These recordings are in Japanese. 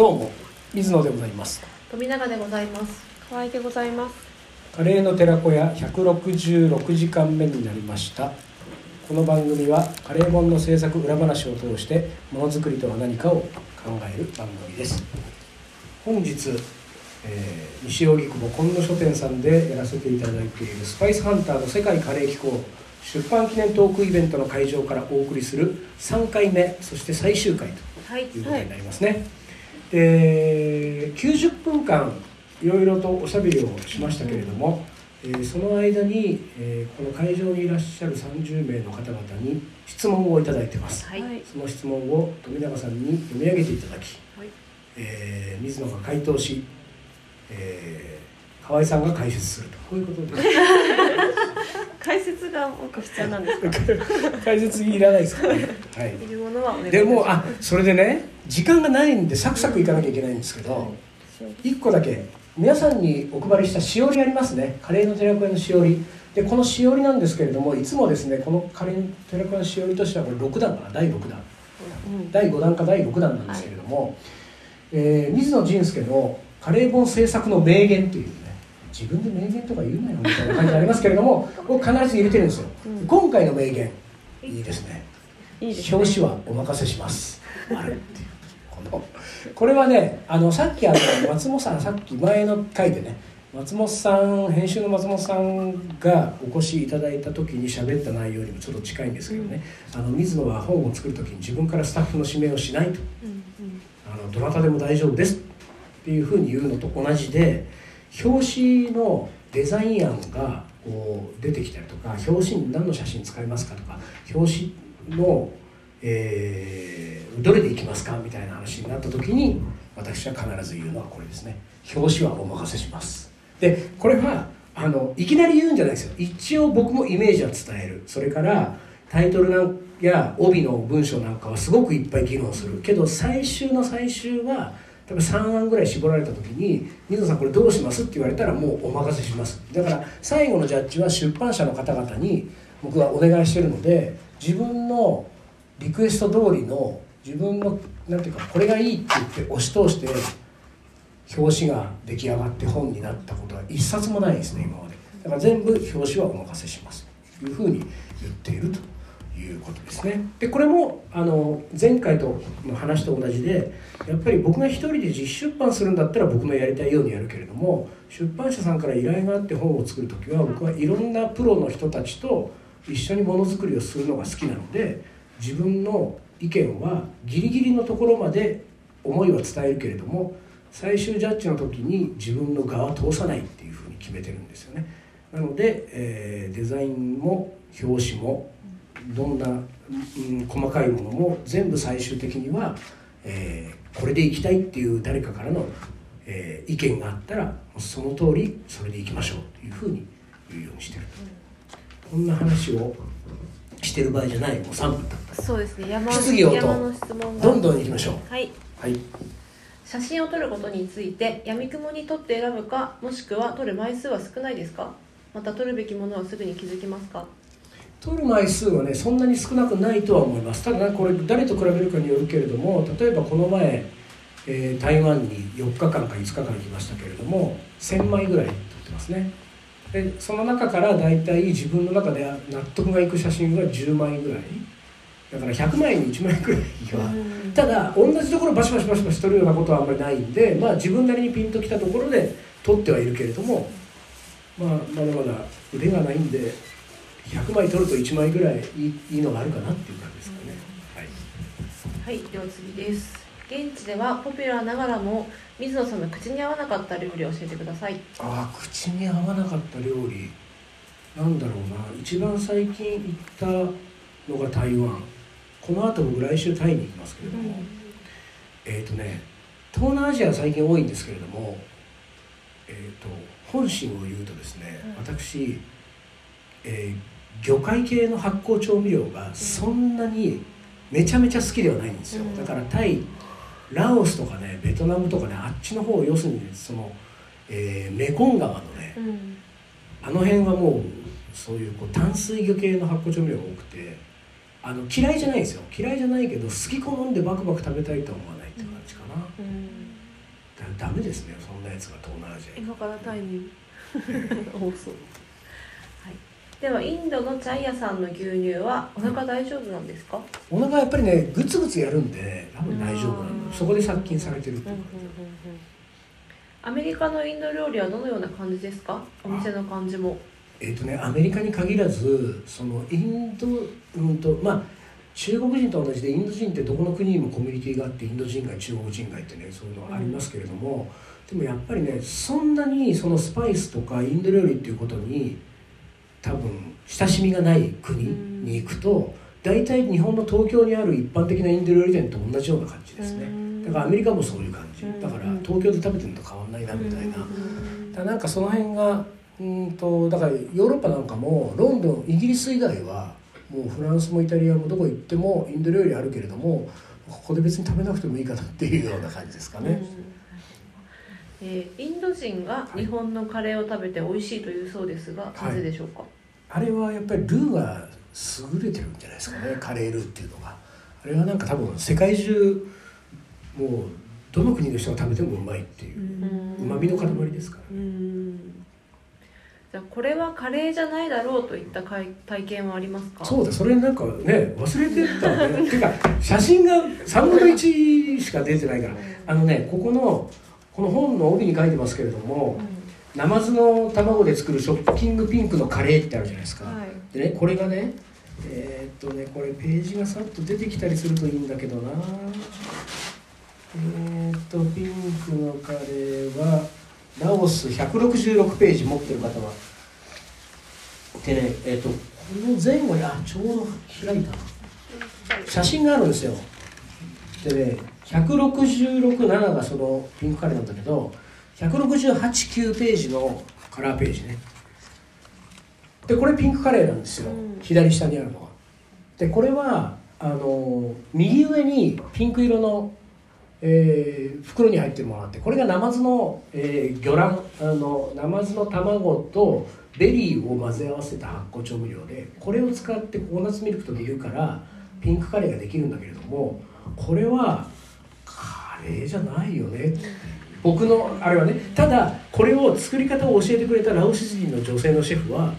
どうも水野でございます。富永でございます。河合でございます。カレーの寺子屋166時間目になりました。この番組はカレー本の制作裏話を通してものづくりとは何かを考える番組です。本日、えー西荻窪今野書店さんでやらせていただいているスパイスハンターの世界カレー機構出版記念トークイベントの会場からお送りする3回目そして最終回とはいいうことになりますね。で90分間いろいろとおしゃべりをしましたけれども、えーその間に、えーこの会場にいらっしゃる30名の方々に質問をいただいてます。はい。はい。その質問を富永さんに読み上げていただき、はい。えー水野が回答し、えー河合さんが解説すると。こういうことで 解説がなんか必要なんですか？解説いらないですかね。はい。いるものはお願いでもあそれでね時間がないんでサクサクいかなきゃいけないんですけど、一個だけ皆さんにお配りしたしおりありますね。カレーの寺子屋のしおり。でこのしおりなんですけれどもいつもですねこのカレーの寺子屋のしおりとしてはこれ6段かな？第6弾うん。第5弾か第6弾なんですけれども、えー水野仁介のカレー本制作の名言というね自分で名言とか言うなよみたいな感じありますけれども これ必ず入れてるんですよ、うん。今回の名言いいですね。いいですね。表紙はお任せします。あるっていうこのこれはねあのさっきあの松本さんさっき前の回でね松本さん編集の松本さんがお越しいただいた時に喋った内容にもちょっと近いんですけどね、あの水野は本を作る時に自分からスタッフの指名をしないと。うん。あのどなたでも大丈夫ですっていうふうに言うのと同じで表紙のデザイン案がこう出てきたりとか表紙に何の写真使いますかとか表紙の、えーどれでいきますかみたいな話になった時に私は必ず言うのはこれですね。表紙はお任せします。でこれはあのいきなり言うんじゃないですよ。一応僕もイメージは伝える。それからタイトルなんや帯の文章なんかはすごくいっぱい議論する。けど最終の最終は多分3案ぐらい絞られた時に「水野さんこれどうします?」って言われたらもうお任せします。だから最後のジャッジは出版社の方々に僕はお願いしてるので自分のリクエスト通りの自分のなんていうかこれがいいって言って押し通して表紙が出来上がって本になったことは一冊もないですね今まで。だから全部表紙はお任せします。というふうに言っていると。いうことですね。でこれもあの前回との話と同じでやっぱり僕が一人で実出版するんだったら僕のやりたいようにやるけれども出版社さんから依頼があって本を作る時は僕はいろんなプロの人たちと一緒にものづくりをするのが好きなので自分の意見はギリギリのところまで思いは伝えるけれども最終ジャッジの時に自分の側は通さないっていうふうに決めてるんですよね。なので、えーデザインも表紙もどんな、うん、細かいものも全部最終的には、えーこれでいきたいっていう誰かからの、えー意見があったらその通りそれでいきましょうというふうに言うようにしてるこんな話をしてる場合じゃない。もう3分経った。そうですね。山質疑応答。山の質問が。どんどん行きましょう。はい。はい。写真を撮ることについて闇雲に撮って選ぶかもしくは撮る枚数は少ないですか？また撮るべきものはすぐに気づきますか？取る枚数はねそんなに少なくないとは思います。ただねこれ誰と比べるかによるけれども例えばこの前、えー台湾に4日間か5日間行きましたけれども1000枚ぐらい撮ってますね。でその中から大体自分の中で納得がいく写真が10枚ぐらい。だから100枚に1枚ぐらいは。ただ同じところバシバシバシバシ撮るようなことはあんまりないんで、まあ、自分なりにピンときたところで撮ってはいるけれども、まあ、まだまだ腕がないんで100枚撮ると1枚ぐらいいいいいのがあるかなっていう感じですかね。はい。はいでは次です。現地ではポピュラーながらも水野さんの口に合わなかった料理を教えてください。ああ口に合わなかった料理。なんだろうな。一番最近行ったのが台湾。この後僕来週タイに行きますけれども、えっ、とね東南アジアは最近多いんですけれどもえっ、と本心を言うとですね、私、えー魚介系の発酵調味料がそんなにめちゃめちゃ好きではないんですよ、うん。だからタイラオスとかねベトナムとかねあっちの方要するにその、えーメコン川のねうん。あの辺はもうそういうこう淡水魚系の発酵調味料が多くてあの嫌いじゃないですよ。嫌いじゃないけど好き好んでバクバク食べたいとは思わないって感じかな、うん。メですね。そんなやつが東南アジアに今からタイミング多そう、はい、ではインドのチャイヤさんの牛乳はお腹大丈夫なんですか、お腹やっぱりねグツグツやるんで多分大丈夫なうん。のそこで殺菌されてるってう。んうんうんいうアメリカのインド料理はどのような感じですか？お店の感じも。えっ、とねアメリカに限らずそのインドうんとまあ中国人と同じでインド人ってどこの国にもコミュニティがあってインド人街中国人街ってねそういうのがありますけれども、でもやっぱりねそんなにそのスパイスとかインド料理っていうことに多分親しみがない国に行くと大体日本の東京にある一般的なインド料理店と同じような感じですね。だからアメリカもそういう感じ。だから東京で食べてるのと変わんないなみたいな。だなんかその辺がうんとだからヨーロッパなんかもロンドンイギリス以外はもうフランスもイタリアもどこ行ってもインド料理あるけれどもここで別に食べなくてもいいかなっていうような感じですかね。えーインド人が日本のカレーを食べて美味しいというそうですが、はい。なぜでしょうか、あれはやっぱりルーが優れてるんじゃないですかねカレールーっていうのが。あれはなんか多分世界中もうどの国の人が食べてもうまいっていううまみの塊ですからうん。じゃあこれはカレーじゃないだろうといったかい体験はありますか？そうだそれなんかね忘れてたね。てか写真が3分の1しか出てないから。あのねここのこの本の帯に書いてますけれどもナマズの卵で作るショッキングピンクのカレーってあるじゃないですか、はい。でねこれがねえーっとねこれページがさっと出てきたりするといいんだけどな。えーっとピンクのカレーはラオス166ページ持ってる方は。でねえーっとこの前後にあちょうど開いたな。写真があるんですよでね1667がそのピンクカレーなんだけど1689ページのカラーページね。でこれピンクカレーなんですよ、うん。左下にあるのは。でこれはあの右上にピンク色の、えー袋に入ってるものがあってこれがナマズの、えー魚卵あのナマズの卵とベリーを混ぜ合わせた発酵調味料でこれを使ってココナッツミルクと煮るからピンクカレーができるんだけれどもこれはカレーじゃないよね。僕のあれはねただこれを作り方を教えてくれたラオス人の女性のシェフは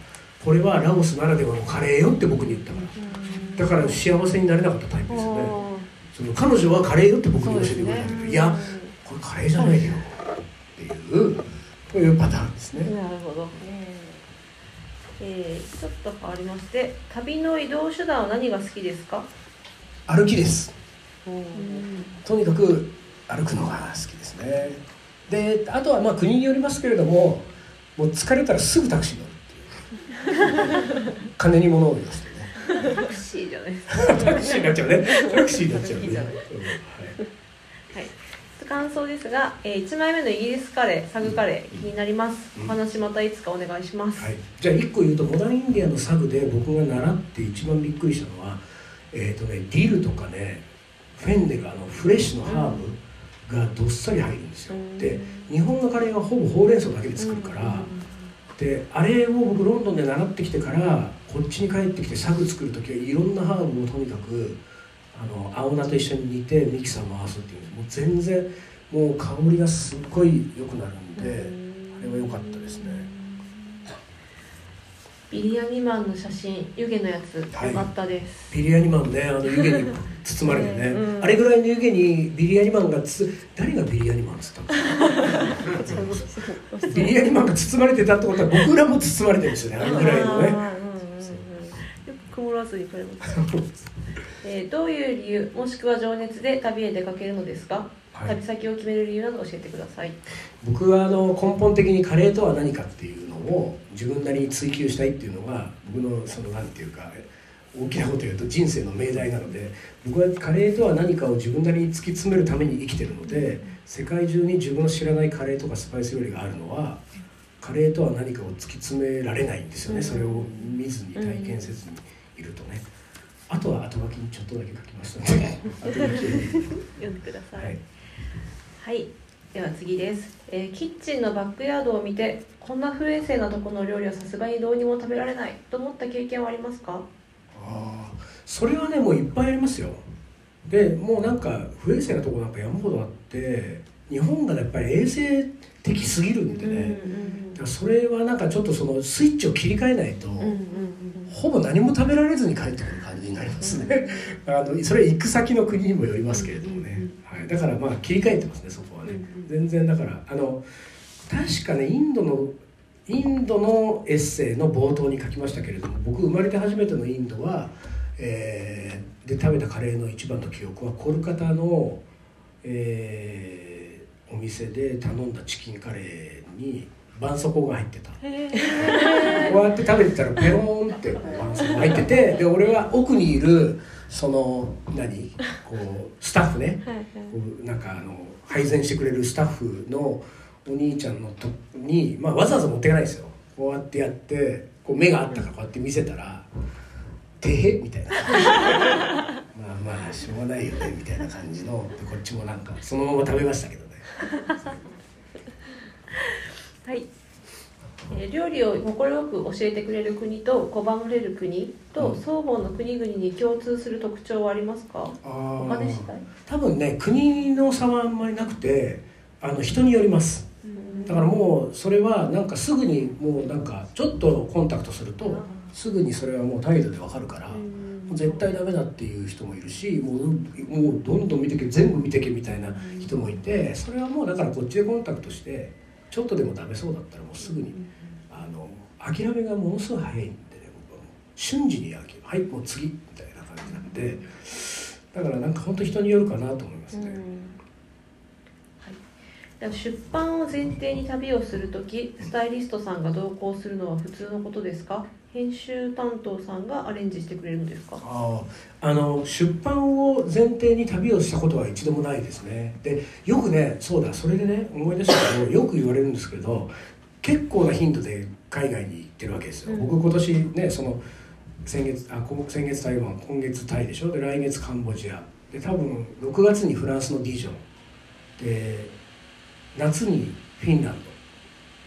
これはラオスならではのカレーよって僕に言ったから。だから幸せになれなかったタイプですよね。その彼女はカレーよって僕に教えてくれたけど、いやこれカレーじゃないよっていうこういうパターンですね。なるほど、えー、ちょっと変わりまして旅の移動手段は何が好きですか、歩きです。うんとにかく歩くのが好きですね。であとはまあ国によりますけれどももう疲れたらすぐタクシーに乗るっていう。金に物を言わせてね。タクシーじゃないですか。タクシーになっちゃうね。タクシーになっちゃうね。いいじゃない。うん。はい。はい、感想ですが、えー、1枚目のイギリスカレーサグカレー気になります、うんお話またい。つかお願い。します、はい、じゃあ1個言うとモダンインディアのサグで僕が習って一番びっくりしたのは、えーとね、ディルとかねフェンネルあのフレッシュのハーブがどっさり入るんですよ、うん。で日本のカレーはほぼほうれん草だけで作るから、であれを僕ロンドンで習ってきてからこっちに帰ってきてサグ作る時はいろんなハーブをとにかくあの青菜と一緒に煮てミキサー回すっていうもう全然もう香りがすっごい良くなるんで、あれは良かったですねビリヤニマンの写真湯気のやつはい。良かったです、ビリヤニマンねあの湯気に 包まれてね、うん。あれぐらいの湯気にビリヤニマンがつ誰がビリヤニマンっつったの？ビリヤニマンが包まれてたってことは僕らも包まれてるんですよねあれぐらいのね。よく曇らずにくれます、えーどういう理由もしくは情熱で旅へ出かけるのですか、はい。旅先を決める理由など教えてください。僕はあの根本的にカレーとは何かっていうのを自分なりに追求したいっていうのが僕のそのなんていうか大きなこと言うと人生の命題なので僕はカレーとは何かを自分なりに突き詰めるために生きてるので世界中に自分の知らないカレーとかスパイス料理があるのはカレーとは何かを突き詰められないんですよね、うん。それを見ずに体験せずにいるとね。あとは後書きにちょっとだけ書きましたので 後書きを読んでください。はい。はい、では次です、えーキッチンのバックヤードを見てこんな不衛生なところの料理はさすがにどうにも食べられないと思った経験はありますか？ああそれはねもういっぱいありますよ。でもうなんか不衛生なとこなんか山ほどあって日本がやっぱり衛生的すぎるんでね、それはなんかちょっとそのスイッチを切り替えないと、うんうんうんほぼ何も食べられずに帰ってくる感じになりますね。あのそれ行く先の国にもよりますけれどもね、はい、だからまあ切り替えてますねそこ全然だからあの確かねインドのインドのエッセイの冒頭に書きましたけれども僕生まれて初めてのインドは、えーで食べたカレーの一番の記憶はコルカタの、えーお店で頼んだチキンカレーに絆創膏が入ってた。へこうやって食べてたらペローンってこう絆創膏が入っててで俺は奥にいるその何こうスタッフね。はなんかあの配膳してくれるスタッフのお兄ちゃんのとに、まあ、わざわざ持っていかないですよ。こうやってやってこう目があったからこうやって見せたら「てへ」みたいな。まあまあしょうがないよねみたいな感じの。でこっちもなんかそのまま食べましたけどね。はい、料理を快く教えてくれる国と拒まれる国とうん。双方の国々に共通する特徴はありますか？他でしたい、多分ね国の差はあんまりなくてあの人によります。うん。だからもうそれはなんかすぐにもうなんかちょっとコンタクトするとうん。すぐにそれはもう態度でわかるからもう絶対ダメだっていう人もいるしもうもうどんどん見てけ全部見てけみたいな人もいてそれはもうだからこっちでコンタクトしてちょっとでもダメそうだったらもうすぐに諦めがものすごい早いんでね僕は瞬時に諦めはいもう次みたいな感じなんでだからなんか本当人によるかなと思いますね。はい、では出版を前提に旅をするときスタイリストさんが同行するのは普通のことですか？編集担当さんがアレンジしてくれるのですか？あああの出版を前提に旅をしたことは一度もないですね。でよくねそうだそれでね思い出したけどよく言われるんですけど結構な頻度で海外に行ってるわけですよ、うん。僕今年ねその先月あこ先月台湾今月タイでしょ？で来月カンボジア。で多分6月にフランスのディジョンで夏にフィンラン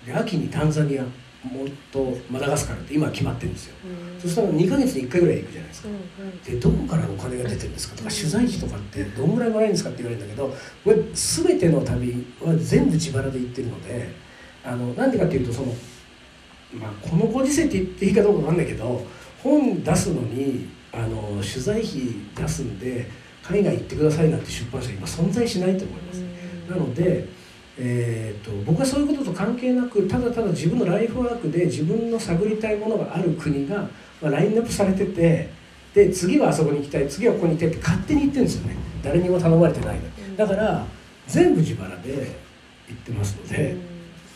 ド。で秋にタンザニア。もっとマダガスカルって今決まってるんですよ。そしたら2ヶ月に1回ぐらい行くじゃないですか。でどこからお金が出てるんですかとか取材費とかってどんぐらいもらえるんですかって言われるんだけどこれ全ての旅は全部自腹で行ってるのであのなんでかっていうとその、まあ、このご時世って言っていいかどうかわかんないけど本出すのにあの取材費出すんで海外行ってくださいなんて出版社今存在しないと思います。なので、えー、と僕はそういうことと関係なくただただ自分のライフワークで自分の探りたいものがある国が、まあ、ラインナップされててで次はあそこに行きたい次はここに行きたいって勝手に言ってるんですよね。誰にも頼まれてないだから全部自腹で行ってますので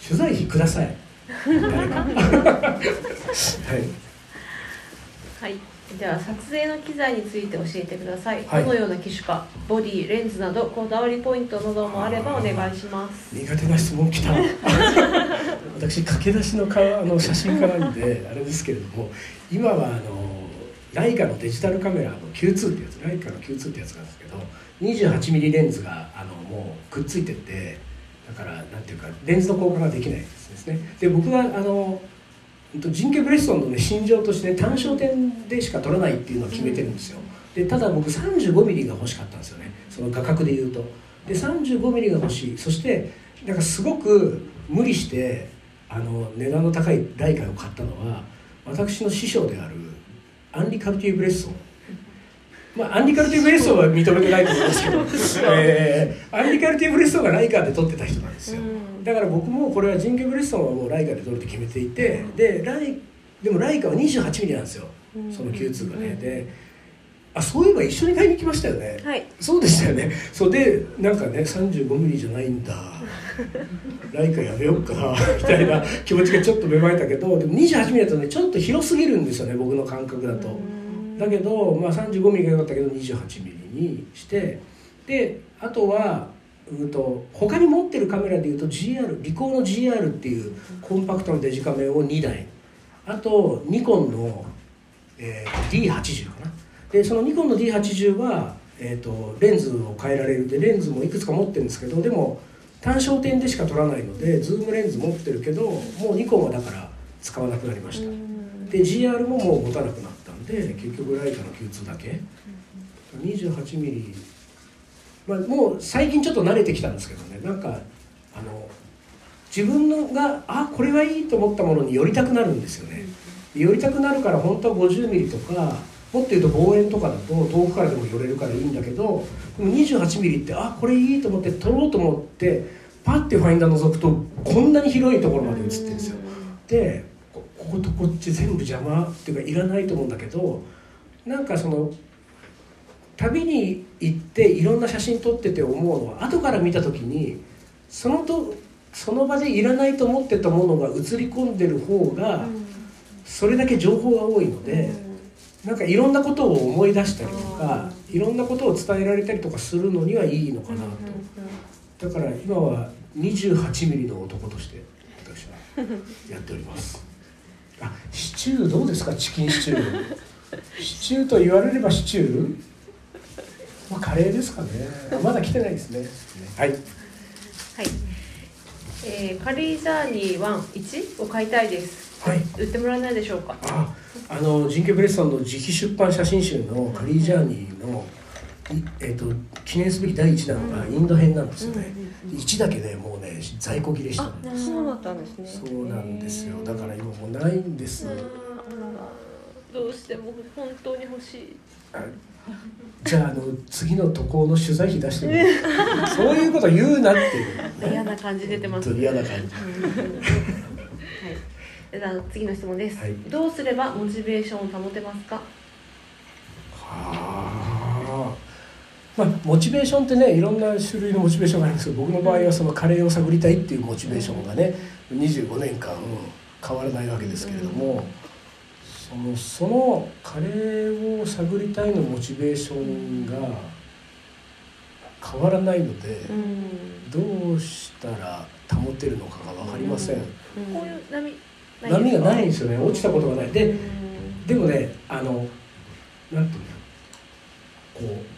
取材費くださいはい。はい、では撮影の機材について教えてください、はい。どのような機種かボディレンズなどこだわりポイントなどもあればお願いします。苦手な質問来た。私駆け出しのかあの写真家なんであれですけれども今はあのライカのデジタルカメラの Q2 ってやつライカの Q2 ってやつなんですけど 28mm レンズがあのもうくっついててだからなんていうかレンズの交換ができないですね。で僕はあのジンケ・ブレストンの、ね、心情として、ね、単焦点でしか撮らないっていうのを決めてるんですよ。でただ僕 35mm が欲しかったんですよね。その画角で言うと。で 35mm が欲しい。そしてなんかすごく無理してあの値段の高いライカを買ったのは私の師匠であるアンリ・カルティ・ブレッソ。ンまあ、アンリ・カルティ・ブレッソンは認めてないと思いますけど、えーアンリ・カルティ・ブレッソンがライカで撮ってた人なんですよ。だから僕もこれはジンケ・ブレッソンはもうライカで撮るって決めていてでライでもライカは 28mm なんですよその Q2 がね。であそういえば一緒に買いに行きましたよね。はい。そうでしたよね。そうでなんかね 35mm じゃないんだ。ライカやめようかな みたいな気持ちがちょっと芽生えたけどでも 28mm だとねちょっと広すぎるんですよね僕の感覚だとだけど、まあ、35mm が良かったけど 28mm にしてであとはうんと他に持ってるカメラでいうと GR リコーの GR っていうコンパクトなデジカメを2台。あとニコンの、えー D80 かな。でそのニコンの D80 は、えー、とレンズを変えられる。でレンズもいくつか持ってるんですけどでも単焦点でしか撮らないのでズームレンズ持ってるけどもうニコンはだから使わなくなりました。で GR ももう持たなくなった。んで結局ライカの Q2 だけ。28mm まあ、もう最近ちょっと慣れてきたんですけどね。なんかあの自分のがあこれはいいと思ったものに寄りたくなるんですよね。寄りたくなるから本当は50ミリとかもっと言うと望遠とかだと遠くからでも寄れるからいいんだけどでも28ミリってあこれいいと思って撮ろうと思ってパッてファインダー覗くとこんなに広いところまで映ってるんですよ。でここことこっち全部邪魔っていうかいらないと思うんだけどなんかその旅に行っていろんな写真撮ってて思うのは後から見た時にそのとその場でいらないと思ってたものが映り込んでる方がそれだけ情報が多いのでなんかいろんなことを思い出したりとかいろんなことを伝えられたりとかするのにはいいのかなと。だから今は28ミリの男として私はやっておりますあシチューどうですか？チキンシチュー。シチューと言われればシチュー？まあカレーですかね。まだ来てないですね。はい。はい、えー、カリージャーニー11を買いたいです。はい。売ってもらえないでしょうか？ああのジンケブレッソンの自費出版写真集のカリージャーニーの、いえー、と記念すべき第1弾がインド編なんですよね、1だけでもうね在庫切れした。んですそうだったんですね。そうなんですよ。だから今もうないんです、どうしても本当に欲しい。あじゃああの次の渡航の取材費出してみる そういうこと言うなっていう。嫌な感じ出てますちょっと嫌な感じ。はい。では次の質問です、はい。どうすればモチベーションを保てますかはあまあ、モチベーションってねいろんな種類のモチベーションがあるんですけど僕の場合はそのカレーを探りたいっていうモチベーションがね25年間変わらないわけですけれどもそのそのカレーを探りたいのモチベーションが変わらないのでうん。どうしたら保てるのかが分かりません。こういう波波がないんいですよね。落ちたことがない。でうん。でもねあのなんていうのこう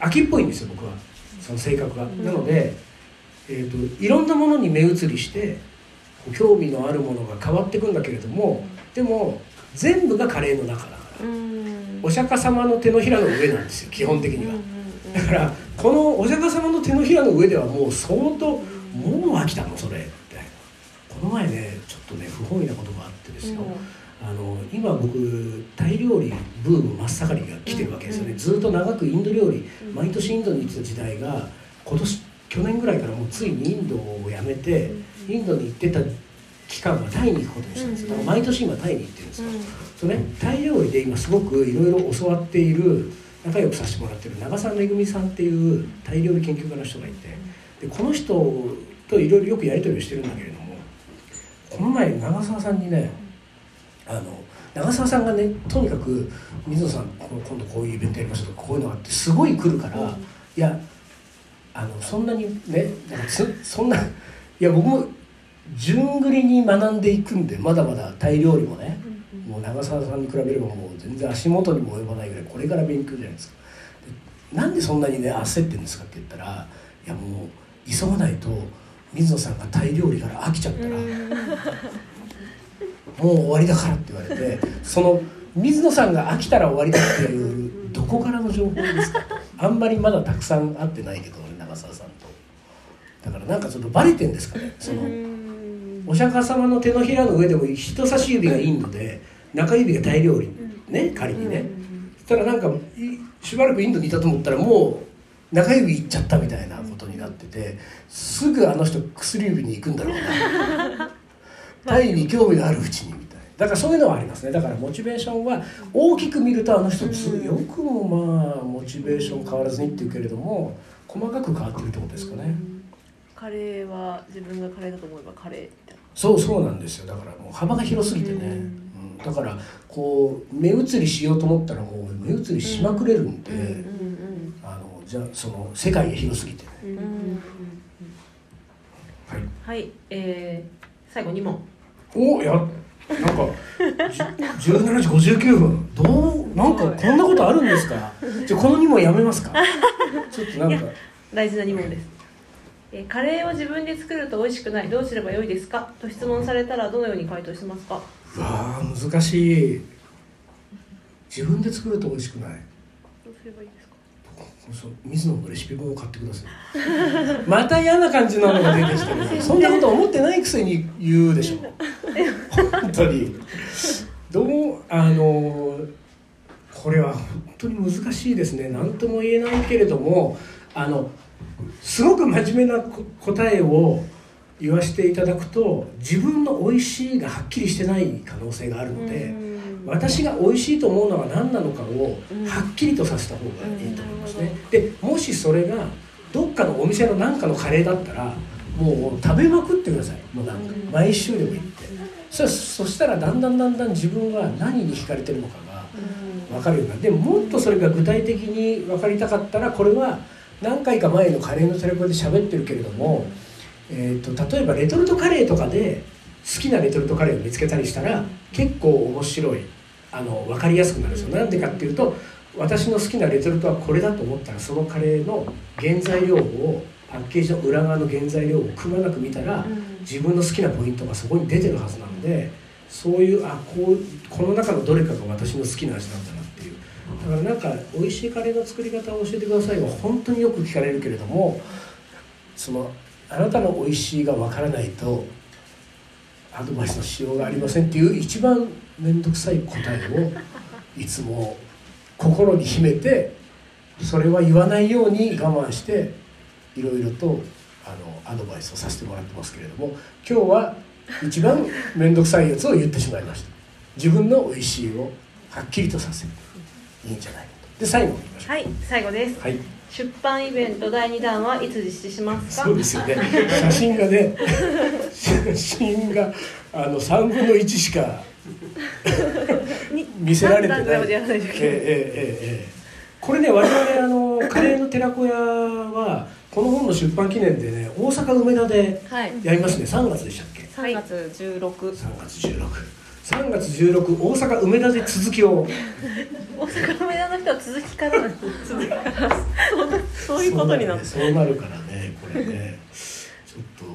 秋っぽいんですよ僕は。その性格が、んなので、えー、といろんなものに目移りして興味のあるものが変わっていくんだけれどもでも全部がカレーの中だから。うん。お釈迦様の手のひらの上なんですよ基本的には。だからこのお釈迦様の手のひらの上ではもう相当もう飽きたのそれみたいなこの前ねちょっとね不本意なことがあってですよ、あの今僕タイ料理ブーム真っ盛りが来てるわけですよね、うんずっと長くインド料理うん。毎年インドに行ってた時代が今年去年ぐらいからもうついにインドをやめてインドに行ってた期間はタイに行くことにしたんですよ。だから毎年今タイに行ってるんですよ、そうね、タイ料理で今すごくいろいろ教わっている仲良くさせてもらってる長澤めぐみさんっていうタイ料理研究家の人がいてでこの人といろいろよくやり取りをしてるんだけれどもこの前長澤さんにねあの長澤さんがねとにかく「水野さん今度こういうイベントやりましょう」とかこういうのがあってすごい来るから、いやあのそんなにねそんないや僕も順繰りに学んでいくんでまだまだタイ料理もねもう長澤さんに比べればもう全然足元にも及ばないぐらいこれから勉強じゃないですか。でなんでそんなにね焦ってんですかって言ったらいやもう急がないと水野さんがタイ料理から飽きちゃったら、もう終わりだからって言われてその水野さんが飽きたら終わりだっていうどこからの情報ですか？あんまりまだたくさん会ってないけど俺長澤さんと。だからなんかちょっとバレてんですかね？そのお釈迦様の手のひらの上でも人差し指がインドで中指がタイ料理ね仮にね。そしたらなんかいしばらくインドにいたと思ったらもう中指いっちゃったみたいなことになっててすぐあの人薬指に行くんだろうな タイに興味があるうちにみたい。なだからそういうのはありますねだからモチベーションは大きく見るとあの人つよくもまあモチベーション変わらずにっていうけれども細かく変わってるってことですかね。カレーは自分がカレーだと思えばカレーみたいなそうそうなんですよ。だからもう幅が広すぎてね、うん。うん。だからこう目移りしようと思ったらもう目移りしまくれるんで、うんあのじゃあその世界が広すぎてね、はい。はい、えー、最後2問おやなんかじゅ17時59分どうなんかこんなことあるんですか？じゃあこの2問やめますか？ちょっとなんか。大事な2問です、えーカレーを自分で作ると美味しくない。どうすればよいですか？と質問されたらどのように回答しますか？うわー難しい。自分で作ると美味しくない。どうすればいい？そう水野のレシピ本を買ってください。また嫌な感じなのが出てきてる そんなこと思ってないくせに言うでしょ。本当に。どうあのこれは本当に難しいですね。何とも言えないけれどもあのすごく真面目なこ答えを言わせていただくと自分の美味しいがはっきりしてない可能性があるので、私が美味しいと思うのは何なのかをはっきりとさせた方がいいと思いますね。でもしそれがどっかのお店の何かのカレーだったらもう食べまくってください。もうなんか毎週でもいいって。そそしたらだんだんだんだん自分は何に惹かれてるのかが分かるようになる。でももっとそれが具体的に分かりたかったらこれは何回か前のカレーのテレコで喋ってるけれども、えー、と例えばレトルトカレーとかで好きなレトルトカレーを見つけたりしたら結構面白いあの分かりやすくなるんですよ。なんでかっていうと私の好きなレトルトはこれだと思ったらそのカレーの原材料をパッケージの裏側の原材料をくまなく見たら自分の好きなポイントがそこに出てるはずなのでそういうあこうこの中のどれかが私の好きな味なんだなっていう。だからなんか美味しいカレーの作り方を教えてくださいは本当によく聞かれるけれどもそのあなたの美味しいがわからないとアドバイスのしようがありませんっていう一番面倒くさい答えをいつも心に秘めてそれは言わないように我慢していろいろとあのアドバイスをさせてもらってますけれども今日は一番面倒くさいやつを言ってしまいました。自分の美味しいをはっきりとさせるいいんじゃないかと。で最後いましょはい最後です。うはい出版イベント第2弾はいつ実施しますか？そうですよね。写真がね写真があの3分の1しか 見せられてない。ええええええ。これね我々あのカレーの寺子屋はこの本の出版記念でね大阪梅田ではい。やりますね。3月でしたっけ？3月16 3月163月16大阪梅田で続きを。大阪梅田の人は続きから続きからそういうことになってそうなるからねこれね。ちょっ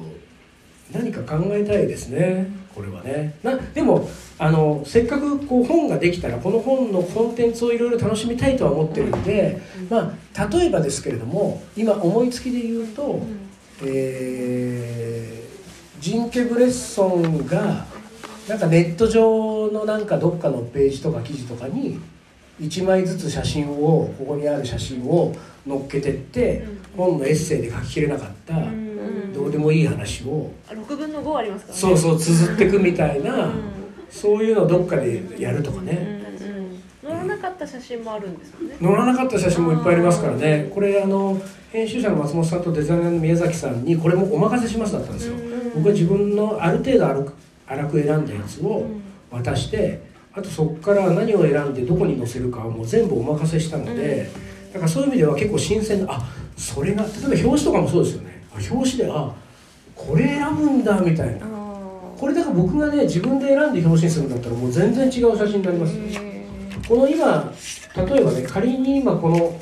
と何か考えたいですねこれはね。なでもあのせっかくこう本ができたらこの本のコンテンツをいろいろ楽しみたいとは思ってるんで、まあ、例えばですけれども今思いつきで言うと、えージンケ・ブレッソンがなんかネット上のなんかどっかのページとか記事とかに1枚ずつ写真をここにある写真を載っけてって、本のエッセイで書ききれなかった、どうでもいい話を。6分の5ありますからね。そうそう綴ってくみたいな、うん。そういうのをどっかでやるとかね、乗らなかった写真もあるんですよね。載らなかった写真もいっぱいありますからね。これあの編集者の松本さんとデザイナーの宮崎さんにこれもお任せしますだったんですよ、僕は自分のある程度荒く荒く選んだやつを渡してあとそこから何を選んでどこに載せるかはもう全部お任せしたので、だからそういう意味では結構新鮮なあそれが例えば表紙とかもそうですよね。あ表紙であこれ選ぶんだみたいな。これだから僕がね自分で選んで表紙にするんだったらもう全然違う写真になりますよ。この今例えばね仮に今この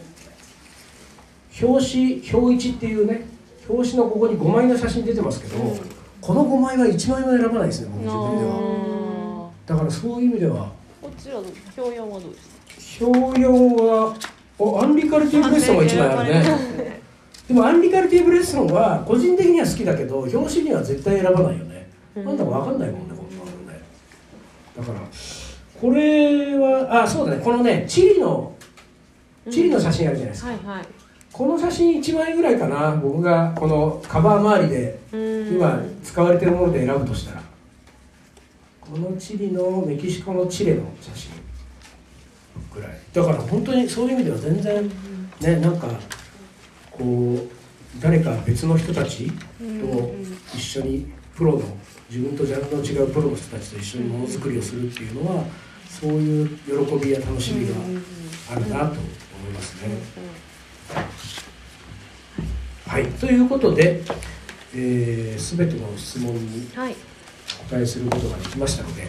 表紙表一っていうね表紙のここに5枚の写真出てますけど、この5枚は1枚も選ばないですね僕自分では。だからそういう意味では。こっちは表4はどうです表4はおアンリカルティブレッソンが1枚あるね。でもアンリカルティブレッソンは個人的には好きだけど表紙には絶対選ばないよね、なんだか分かんないもんねこんなのね。だからこれはあそうだね。このねチリのチリの写真あるじゃないですか、はいはいこの写真1枚ぐらいかな。僕がこのカバー周りで今使われてるもので選ぶとしたら。このチリのメキシコのチレの写真ぐらい。だから本当にそういう意味では全然ねなんかこう誰か別の人たちと一緒にプロの自分とジャンルの違うプロの人たちと一緒にものづくりをするっていうのはそういう喜びや楽しみがあるなと思いますね。はい、ということで、えー、全ての質問にはい。お答えすることができましたので、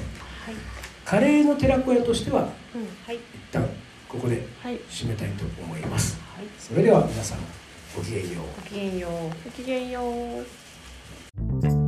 カレーの寺子屋としてははい。一旦ここではい。締めたいと思います。はい。それでは皆さんごきげんよう。ごきげんよう。ごきげんよう